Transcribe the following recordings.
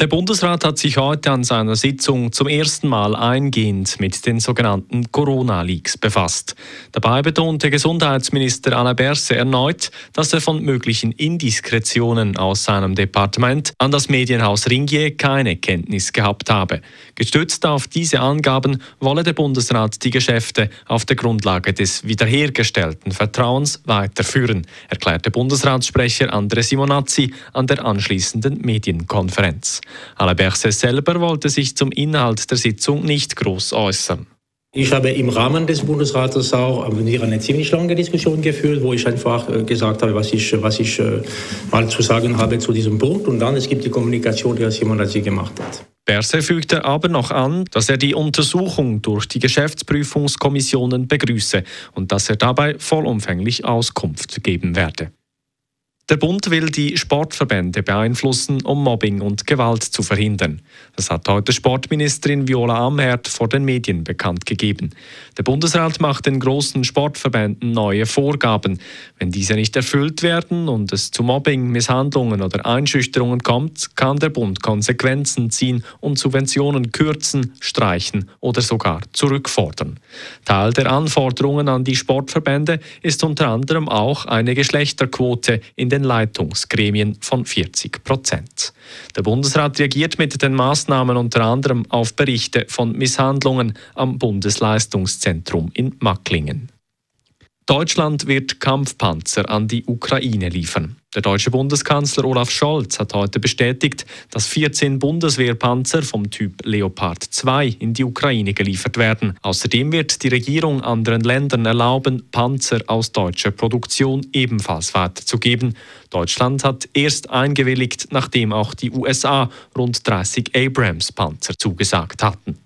Der Bundesrat hat sich heute an seiner Sitzung zum ersten Mal eingehend mit den sogenannten Corona-Leaks befasst. Dabei betonte Gesundheitsminister Alain Berset erneut, dass er von möglichen Indiskretionen aus seinem Departement an das Medienhaus Ringier keine Kenntnis gehabt habe. Gestützt auf diese Angaben wolle der Bundesrat die Geschäfte auf der Grundlage des wiederhergestellten Vertrauens weiterführen, erklärte Bundesratssprecher Andre Simonazzi an der anschließenden Medienkonferenz. Alain Berset selber wollte sich zum Inhalt der Sitzung nicht groß äußern. Ich habe im Rahmen des Bundesrates auch eine ziemlich lange Diskussion geführt, wo ich einfach äh, gesagt habe, was ich, was ich äh, mal zu sagen habe zu diesem Punkt. Und dann es gibt die Kommunikation, die Herr Simonazzi gemacht hat. Berse fügte aber noch an, dass er die Untersuchung durch die Geschäftsprüfungskommissionen begrüße und dass er dabei vollumfänglich Auskunft geben werde. Der Bund will die Sportverbände beeinflussen, um Mobbing und Gewalt zu verhindern. Das hat heute Sportministerin Viola Amherd vor den Medien bekannt gegeben. Der Bundesrat macht den großen Sportverbänden neue Vorgaben. Wenn diese nicht erfüllt werden und es zu Mobbing, Misshandlungen oder Einschüchterungen kommt, kann der Bund Konsequenzen ziehen und Subventionen kürzen, streichen oder sogar zurückfordern. Teil der Anforderungen an die Sportverbände ist unter anderem auch eine Geschlechterquote in den den Leitungsgremien von 40 Prozent. Der Bundesrat reagiert mit den Maßnahmen unter anderem auf Berichte von Misshandlungen am Bundesleistungszentrum in Macklingen. Deutschland wird Kampfpanzer an die Ukraine liefern. Der deutsche Bundeskanzler Olaf Scholz hat heute bestätigt, dass 14 Bundeswehrpanzer vom Typ Leopard 2 in die Ukraine geliefert werden. Außerdem wird die Regierung anderen Ländern erlauben, Panzer aus deutscher Produktion ebenfalls weiterzugeben. Deutschland hat erst eingewilligt, nachdem auch die USA rund 30 Abrams-Panzer zugesagt hatten.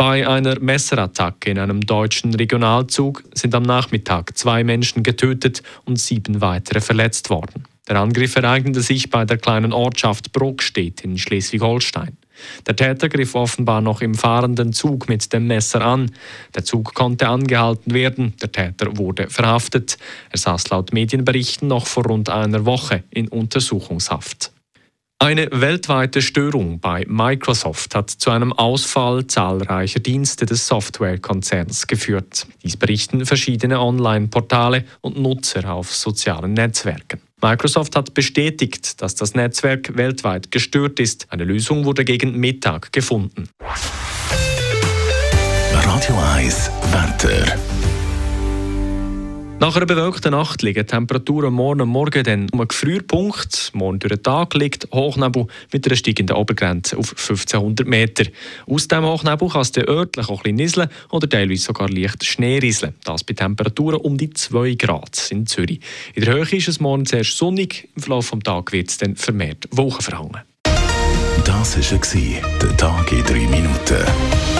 Bei einer Messerattacke in einem deutschen Regionalzug sind am Nachmittag zwei Menschen getötet und sieben weitere verletzt worden. Der Angriff ereignete sich bei der kleinen Ortschaft Brockstedt in Schleswig-Holstein. Der Täter griff offenbar noch im fahrenden Zug mit dem Messer an. Der Zug konnte angehalten werden, der Täter wurde verhaftet. Er saß laut Medienberichten noch vor rund einer Woche in Untersuchungshaft. Eine weltweite Störung bei Microsoft hat zu einem Ausfall zahlreicher Dienste des Softwarekonzerns geführt. Dies berichten verschiedene Online-Portale und Nutzer auf sozialen Netzwerken. Microsoft hat bestätigt, dass das Netzwerk weltweit gestört ist. Eine Lösung wurde gegen Mittag gefunden. Radio 1 Wetter. Nach einer bewölkten Nacht liegen Temperaturen morgen morgen dann um einen Gefrierpunkt. Morgen durch den Tag liegt Hochnebel mit einer steigenden Obergrenze auf 1500 Meter. Aus dem Hochnebel kann es dann örtlich auch ein bisschen nieseln oder teilweise sogar leicht Schnee rieseln. Das bei Temperaturen um die 2 Grad in Zürich. In der Höhe ist es morgen zuerst sonnig, im Verlauf des Tages wird es dann vermehrt Wolken verhangen. Das war der Tag in 3 Minuten.